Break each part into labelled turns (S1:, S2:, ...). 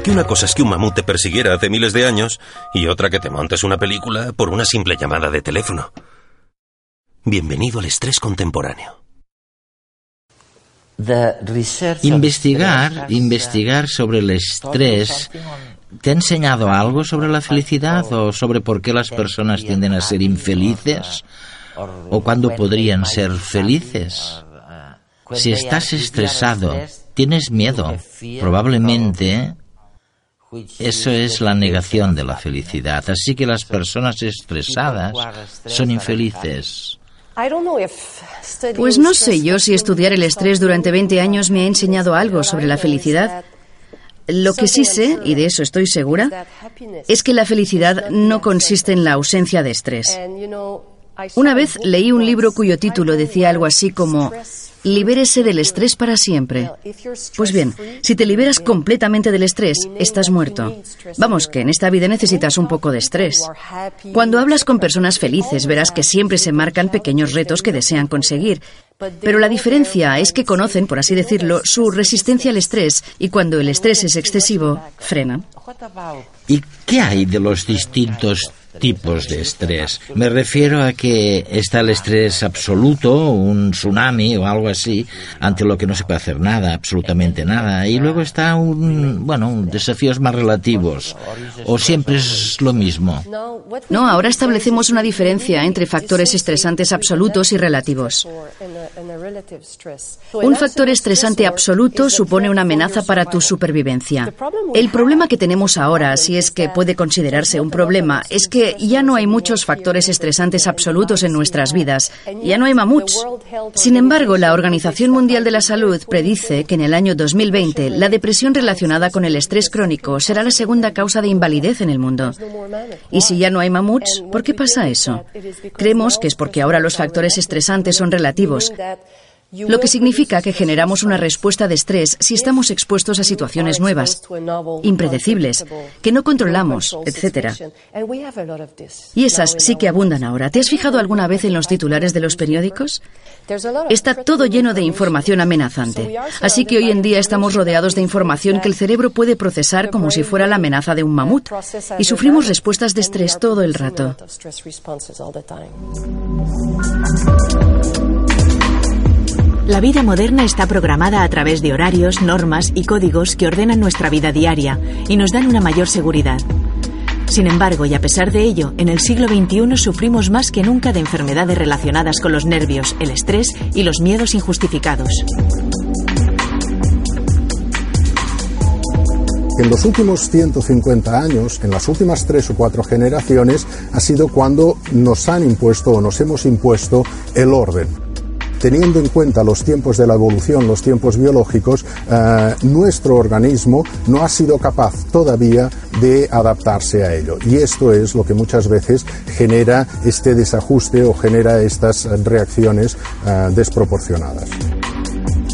S1: Porque una cosa es que un mamut te persiguiera hace miles de años y otra que te montes una película por una simple llamada de teléfono. Bienvenido al estrés contemporáneo.
S2: Investigar, investigar sobre el estrés ¿Te ha enseñado algo sobre la felicidad o sobre por qué las personas tienden a ser infelices? ¿O cuándo podrían ser felices? Si estás estresado, tienes miedo, probablemente eso es la negación de la felicidad. Así que las personas estresadas son infelices.
S3: Pues no sé yo si estudiar el estrés durante 20 años me ha enseñado algo sobre la felicidad. Lo que sí sé, y de eso estoy segura, es que la felicidad no consiste en la ausencia de estrés. Una vez leí un libro cuyo título decía algo así como Libérese del estrés para siempre. Pues bien, si te liberas completamente del estrés, estás muerto. Vamos, que en esta vida necesitas un poco de estrés. Cuando hablas con personas felices, verás que siempre se marcan pequeños retos que desean conseguir. Pero la diferencia es que conocen, por así decirlo, su resistencia al estrés y cuando el estrés es excesivo, frenan.
S2: ¿Y qué hay de los distintos tipos de estrés. Me refiero a que está el estrés absoluto, un tsunami o algo así, ante lo que no se puede hacer nada, absolutamente nada. Y luego está un, bueno, desafíos más relativos. O siempre es lo mismo.
S3: No, ahora establecemos una diferencia entre factores estresantes absolutos y relativos. Un factor estresante absoluto supone una amenaza para tu supervivencia. El problema que tenemos ahora, si es que puede considerarse un problema, es que ya no hay muchos factores estresantes absolutos en nuestras vidas. Ya no hay mamuts. Sin embargo, la Organización Mundial de la Salud predice que en el año 2020 la depresión relacionada con el estrés crónico será la segunda causa de invalidez en el mundo. Y si ya no hay mamuts, ¿por qué pasa eso? Creemos que es porque ahora los factores estresantes son relativos lo que significa que generamos una respuesta de estrés si estamos expuestos a situaciones nuevas, impredecibles, que no controlamos, etc. Y esas sí que abundan ahora. ¿Te has fijado alguna vez en los titulares de los periódicos? Está todo lleno de información amenazante. Así que hoy en día estamos rodeados de información que el cerebro puede procesar como si fuera la amenaza de un mamut y sufrimos respuestas de estrés todo el rato.
S4: La vida moderna está programada a través de horarios, normas y códigos que ordenan nuestra vida diaria y nos dan una mayor seguridad. Sin embargo, y a pesar de ello, en el siglo XXI sufrimos más que nunca de enfermedades relacionadas con los nervios, el estrés y los miedos injustificados.
S5: En los últimos 150 años, en las últimas tres o cuatro generaciones, ha sido cuando nos han impuesto o nos hemos impuesto el orden teniendo en cuenta los tiempos de la evolución, los tiempos biológicos, eh, nuestro organismo no ha sido capaz todavía de adaptarse a ello. Y esto es lo que muchas veces genera este desajuste o genera estas reacciones eh, desproporcionadas.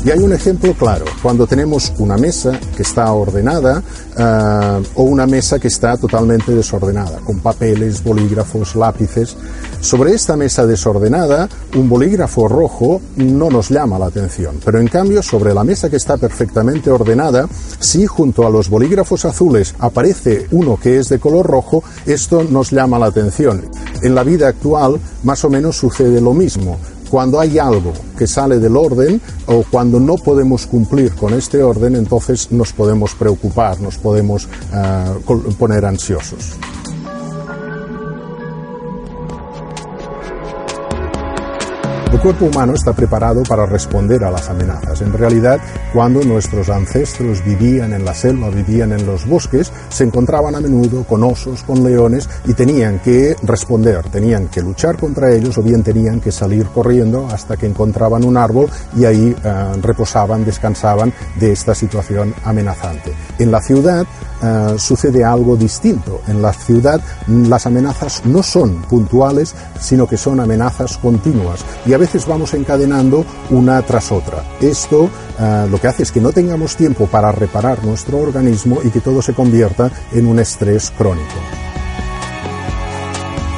S5: Y hay un ejemplo claro, cuando tenemos una mesa que está ordenada eh, o una mesa que está totalmente desordenada, con papeles, bolígrafos, lápices. Sobre esta mesa desordenada, un bolígrafo rojo no nos llama la atención, pero en cambio sobre la mesa que está perfectamente ordenada, si junto a los bolígrafos azules aparece uno que es de color rojo, esto nos llama la atención. En la vida actual más o menos sucede lo mismo cuando hay algo que sale del orden o cuando no podemos cumplir con este orden, entonces nos podemos preocupar, nos podemos uh, poner ansiosos. El cuerpo humano está preparado para responder a las amenazas. En realidad, cuando nuestros ancestros vivían en la selva, vivían en los bosques, se encontraban a menudo con osos, con leones y tenían que responder, tenían que luchar contra ellos o bien tenían que salir corriendo hasta que encontraban un árbol y ahí eh, reposaban, descansaban de esta situación amenazante. En la ciudad eh, sucede algo distinto. En la ciudad las amenazas no son puntuales, sino que son amenazas continuas y a veces vamos encadenando una tras otra. Esto eh, lo que hace es que no tengamos tiempo para reparar nuestro organismo y que todo se convierta en un estrés crónico.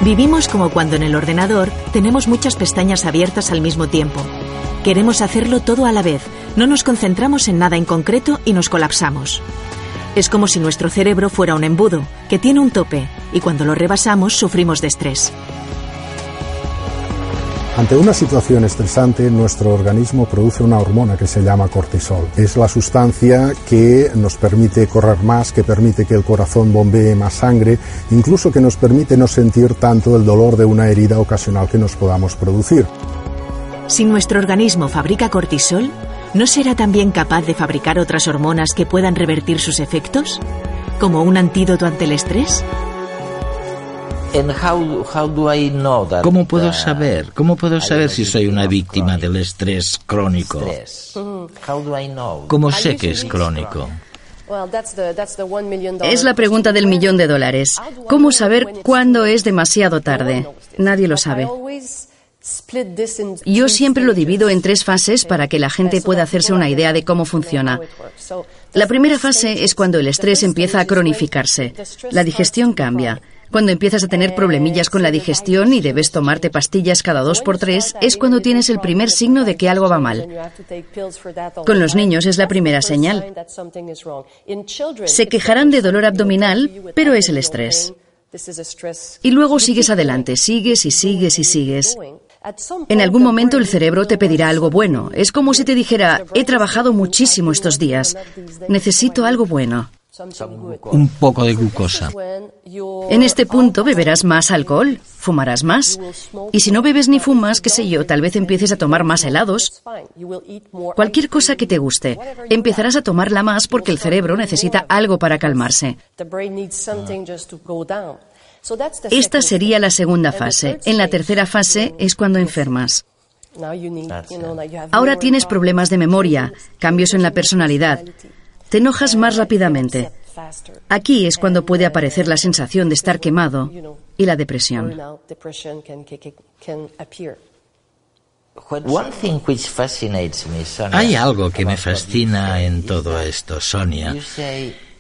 S4: Vivimos como cuando en el ordenador tenemos muchas pestañas abiertas al mismo tiempo. Queremos hacerlo todo a la vez, no nos concentramos en nada en concreto y nos colapsamos. Es como si nuestro cerebro fuera un embudo, que tiene un tope, y cuando lo rebasamos sufrimos de estrés.
S5: Ante una situación estresante, nuestro organismo produce una hormona que se llama cortisol. Es la sustancia que nos permite correr más, que permite que el corazón bombee más sangre, incluso que nos permite no sentir tanto el dolor de una herida ocasional que nos podamos producir.
S4: Si nuestro organismo fabrica cortisol, ¿no será también capaz de fabricar otras hormonas que puedan revertir sus efectos? ¿Como un antídoto ante el estrés?
S2: ¿Cómo puedo saber? ¿Cómo puedo saber si soy una víctima del estrés crónico? ¿Cómo sé que es crónico?
S3: Es la pregunta del millón de dólares. ¿Cómo saber cuándo es demasiado tarde? Nadie lo sabe. Yo siempre lo divido en tres fases para que la gente pueda hacerse una idea de cómo funciona. La primera fase es cuando el estrés empieza a cronificarse. La digestión cambia. Cuando empiezas a tener problemillas con la digestión y debes tomarte pastillas cada dos por tres, es cuando tienes el primer signo de que algo va mal. Con los niños es la primera señal. Se quejarán de dolor abdominal, pero es el estrés. Y luego sigues adelante, sigues y sigues y sigues. En algún momento el cerebro te pedirá algo bueno. Es como si te dijera, he trabajado muchísimo estos días. Necesito algo bueno.
S2: Un poco de glucosa.
S3: En este punto beberás más alcohol, fumarás más. Y si no bebes ni fumas, qué sé yo, tal vez empieces a tomar más helados. Cualquier cosa que te guste, empezarás a tomarla más porque el cerebro necesita algo para calmarse. Esta sería la segunda fase. En la tercera fase es cuando enfermas. Ahora tienes problemas de memoria, cambios en la personalidad, te enojas más rápidamente. Aquí es cuando puede aparecer la sensación de estar quemado y la depresión.
S2: Hay algo que me fascina en todo esto, Sonia.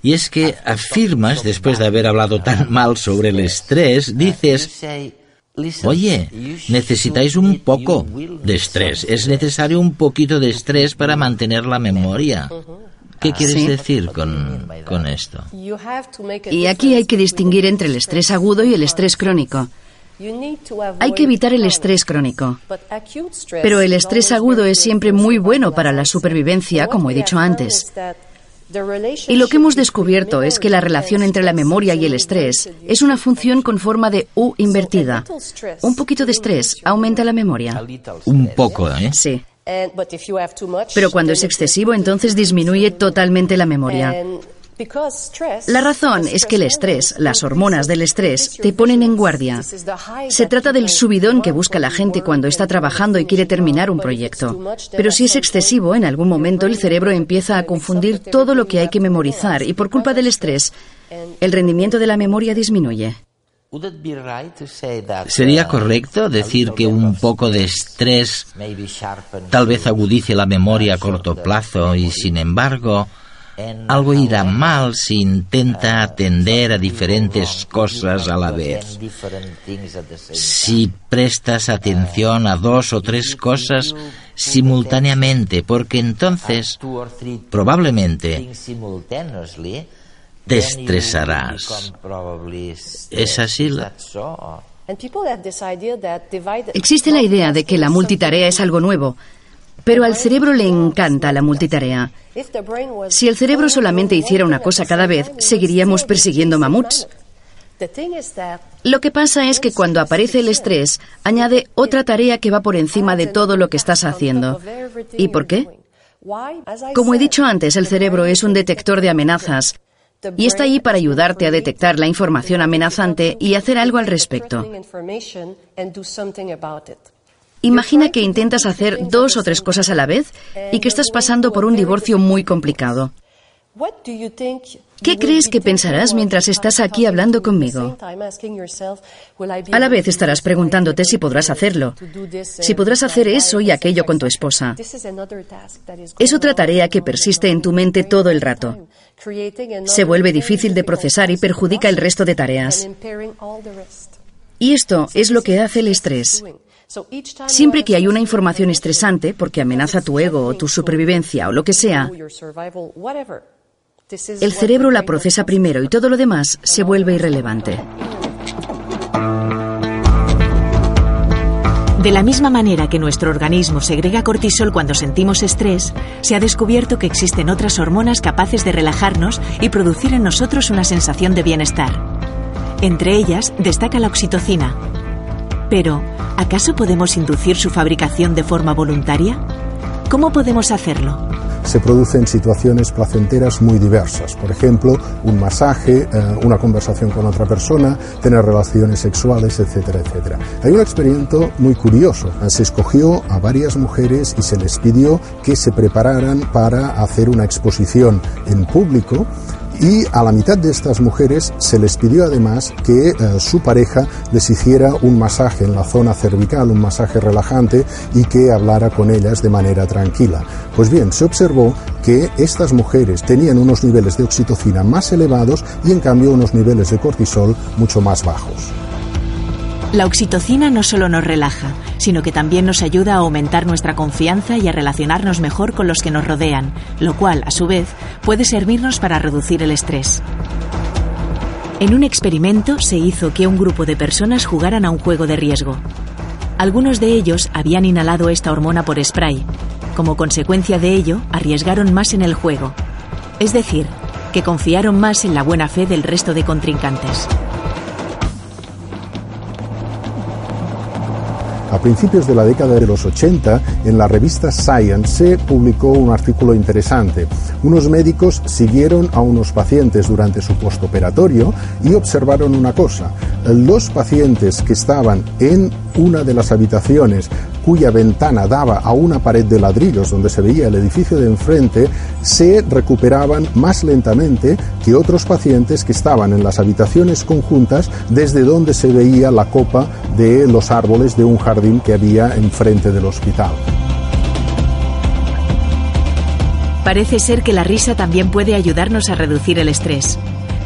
S2: Y es que afirmas, después de haber hablado tan mal sobre el estrés, dices, oye, necesitáis un poco de estrés. Es necesario un poquito de estrés para mantener la memoria. ¿Qué quieres decir con, con esto?
S3: Y aquí hay que distinguir entre el estrés agudo y el estrés crónico. Hay que evitar el estrés crónico. Pero el estrés agudo es siempre muy bueno para la supervivencia, como he dicho antes. Y lo que hemos descubierto es que la relación entre la memoria y el estrés es una función con forma de U invertida. Un poquito de estrés aumenta la memoria.
S2: Un poco, ¿eh?
S3: Sí. Pero cuando es excesivo, entonces disminuye totalmente la memoria. La razón es que el estrés, las hormonas del estrés, te ponen en guardia. Se trata del subidón que busca la gente cuando está trabajando y quiere terminar un proyecto. Pero si es excesivo, en algún momento el cerebro empieza a confundir todo lo que hay que memorizar y por culpa del estrés, el rendimiento de la memoria disminuye.
S2: ¿Sería correcto decir que un poco de estrés tal vez agudice la memoria a corto plazo y, sin embargo, algo irá mal si intenta atender a diferentes cosas a la vez? Si prestas atención a dos o tres cosas simultáneamente, porque entonces probablemente te estresarás. ¿Es así?
S3: Existe la idea de que la multitarea es algo nuevo, pero al cerebro le encanta la multitarea. Si el cerebro solamente hiciera una cosa cada vez, seguiríamos persiguiendo mamuts. Lo que pasa es que cuando aparece el estrés, añade otra tarea que va por encima de todo lo que estás haciendo. ¿Y por qué? Como he dicho antes, el cerebro es un detector de amenazas y está ahí para ayudarte a detectar la información amenazante y hacer algo al respecto. Imagina que intentas hacer dos o tres cosas a la vez y que estás pasando por un divorcio muy complicado. ¿Qué crees que pensarás mientras estás aquí hablando conmigo? A la vez estarás preguntándote si podrás hacerlo, si podrás hacer eso y aquello con tu esposa. Es otra tarea que persiste en tu mente todo el rato. Se vuelve difícil de procesar y perjudica el resto de tareas. Y esto es lo que hace el estrés. Siempre que hay una información estresante, porque amenaza tu ego o tu supervivencia o lo que sea, El cerebro la procesa primero y todo lo demás se vuelve irrelevante.
S4: De la misma manera que nuestro organismo segrega cortisol cuando sentimos estrés, se ha descubierto que existen otras hormonas capaces de relajarnos y producir en nosotros una sensación de bienestar. Entre ellas destaca la oxitocina. Pero, ¿acaso podemos inducir su fabricación de forma voluntaria? ¿Cómo podemos hacerlo?
S5: se producen situaciones placenteras muy diversas. Por ejemplo, un masaje, eh, una conversación con otra persona, tener relaciones sexuales, etcétera, etcétera. Hay un experimento muy curioso. Se escogió a varias mujeres y se les pidió que se prepararan para hacer una exposición en público y a la mitad de estas mujeres se les pidió además que eh, su pareja les hiciera un masaje en la zona cervical, un masaje relajante y que hablara con ellas de manera tranquila. Pues bien, se observó que estas mujeres tenían unos niveles de oxitocina más elevados y en cambio unos niveles de cortisol mucho más bajos.
S4: La oxitocina no solo nos relaja, sino que también nos ayuda a aumentar nuestra confianza y a relacionarnos mejor con los que nos rodean, lo cual, a su vez, puede servirnos para reducir el estrés. En un experimento se hizo que un grupo de personas jugaran a un juego de riesgo. Algunos de ellos habían inhalado esta hormona por spray. Como consecuencia de ello, arriesgaron más en el juego. Es decir, que confiaron más en la buena fe del resto de contrincantes.
S5: A principios de la década de los 80, en la revista Science se publicó un artículo interesante. Unos médicos siguieron a unos pacientes durante su postoperatorio y observaron una cosa. Los pacientes que estaban en una de las habitaciones cuya ventana daba a una pared de ladrillos donde se veía el edificio de enfrente, se recuperaban más lentamente que otros pacientes que estaban en las habitaciones conjuntas desde donde se veía la copa de los árboles de un jardín que había enfrente del hospital.
S4: Parece ser que la risa también puede ayudarnos a reducir el estrés.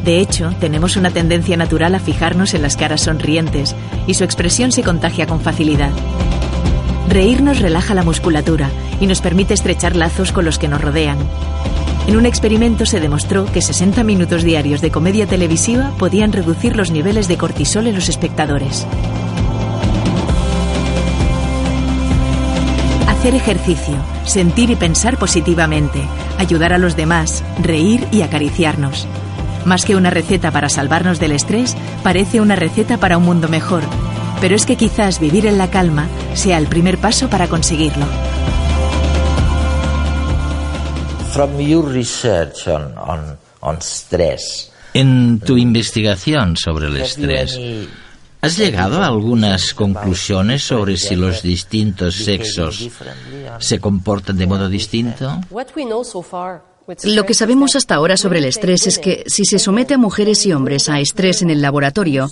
S4: De hecho, tenemos una tendencia natural a fijarnos en las caras sonrientes y su expresión se contagia con facilidad. Reír nos relaja la musculatura y nos permite estrechar lazos con los que nos rodean. En un experimento se demostró que 60 minutos diarios de comedia televisiva podían reducir los niveles de cortisol en los espectadores. Hacer ejercicio, sentir y pensar positivamente, ayudar a los demás, reír y acariciarnos. Más que una receta para salvarnos del estrés, parece una receta para un mundo mejor. Pero es que quizás vivir en la calma sea el primer paso para conseguirlo.
S2: En tu investigación sobre el estrés, ¿has llegado a algunas conclusiones sobre si los distintos sexos se comportan de modo distinto?
S3: Lo que sabemos hasta ahora sobre el estrés es que si se somete a mujeres y hombres a estrés en el laboratorio,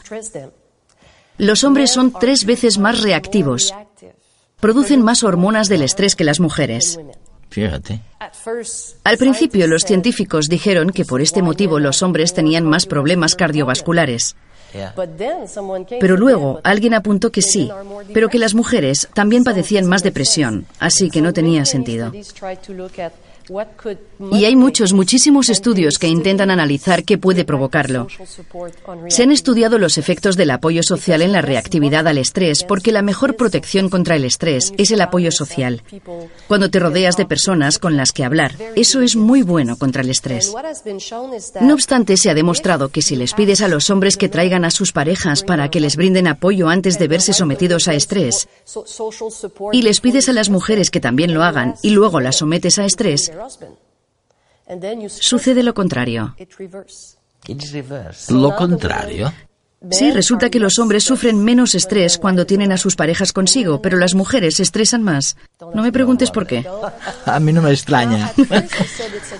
S3: los hombres son tres veces más reactivos. Producen más hormonas del estrés que las mujeres.
S2: Fíjate.
S3: Al principio los científicos dijeron que por este motivo los hombres tenían más problemas cardiovasculares. Pero luego alguien apuntó que sí, pero que las mujeres también padecían más depresión, así que no tenía sentido. Y hay muchos, muchísimos estudios que intentan analizar qué puede provocarlo. Se han estudiado los efectos del apoyo social en la reactividad al estrés, porque la mejor protección contra el estrés es el apoyo social. Cuando te rodeas de personas con las que hablar, eso es muy bueno contra el estrés. No obstante, se ha demostrado que si les pides a los hombres que traigan a sus parejas para que les brinden apoyo antes de verse sometidos a estrés, y les pides a las mujeres que también lo hagan y luego las sometes a estrés, Sucede lo contrario.
S2: Lo contrario.
S3: Sí, resulta que los hombres sufren menos estrés cuando tienen a sus parejas consigo, pero las mujeres se estresan más. No me preguntes por qué.
S2: A mí no me extraña.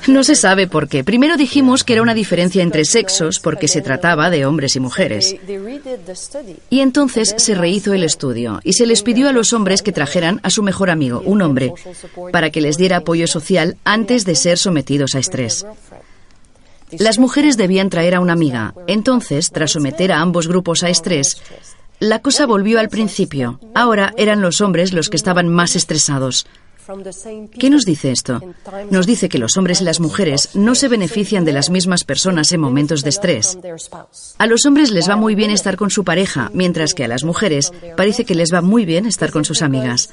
S3: No se sabe por qué. Primero dijimos que era una diferencia entre sexos porque se trataba de hombres y mujeres. Y entonces se rehizo el estudio y se les pidió a los hombres que trajeran a su mejor amigo, un hombre, para que les diera apoyo social antes de ser sometidos a estrés. Las mujeres debían traer a una amiga. Entonces, tras someter a ambos grupos a estrés, la cosa volvió al principio. Ahora eran los hombres los que estaban más estresados. ¿Qué nos dice esto? Nos dice que los hombres y las mujeres no se benefician de las mismas personas en momentos de estrés. A los hombres les va muy bien estar con su pareja, mientras que a las mujeres parece que les va muy bien estar con sus amigas.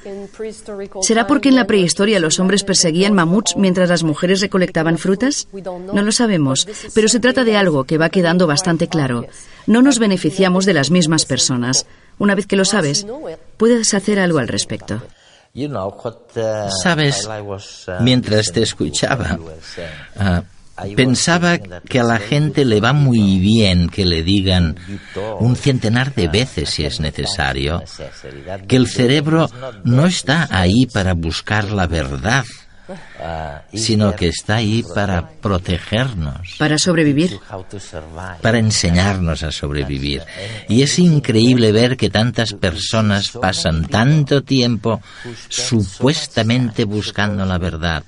S3: ¿Será porque en la prehistoria los hombres perseguían mamuts mientras las mujeres recolectaban frutas? No lo sabemos, pero se trata de algo que va quedando bastante claro. No nos beneficiamos de las mismas personas. Una vez que lo sabes, puedes hacer algo al respecto.
S2: Sabes, mientras te escuchaba, ah, pensaba que a la gente le va muy bien que le digan un centenar de veces si es necesario, que el cerebro no está ahí para buscar la verdad, sino que está ahí para protegernos.
S3: Para sobrevivir.
S2: Para enseñarnos a sobrevivir. Y es increíble ver que tantas personas pasan tanto tiempo supuestamente buscando la verdad,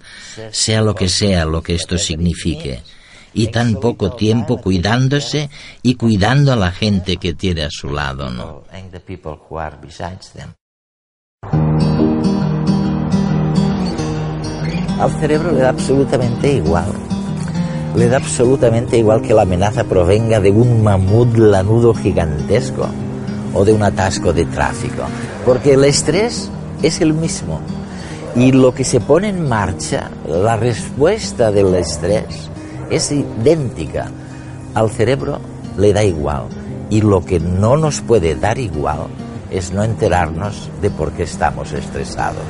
S2: sea lo que sea lo que esto signifique y tan poco tiempo cuidándose y cuidando a la gente que tiene a su lado, ¿no?
S6: Al cerebro le da absolutamente igual. Le da absolutamente igual que la amenaza provenga de un mamut lanudo gigantesco o de un atasco de tráfico, porque el estrés es el mismo. Y lo que se pone en marcha, la respuesta del estrés, es idéntica. Al cerebro le da igual. Y lo que no nos puede dar igual es no enterarnos de por qué estamos estresados.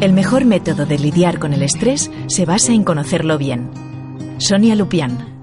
S4: El mejor método de lidiar con el estrés se basa en conocerlo bien. Sonia Lupián.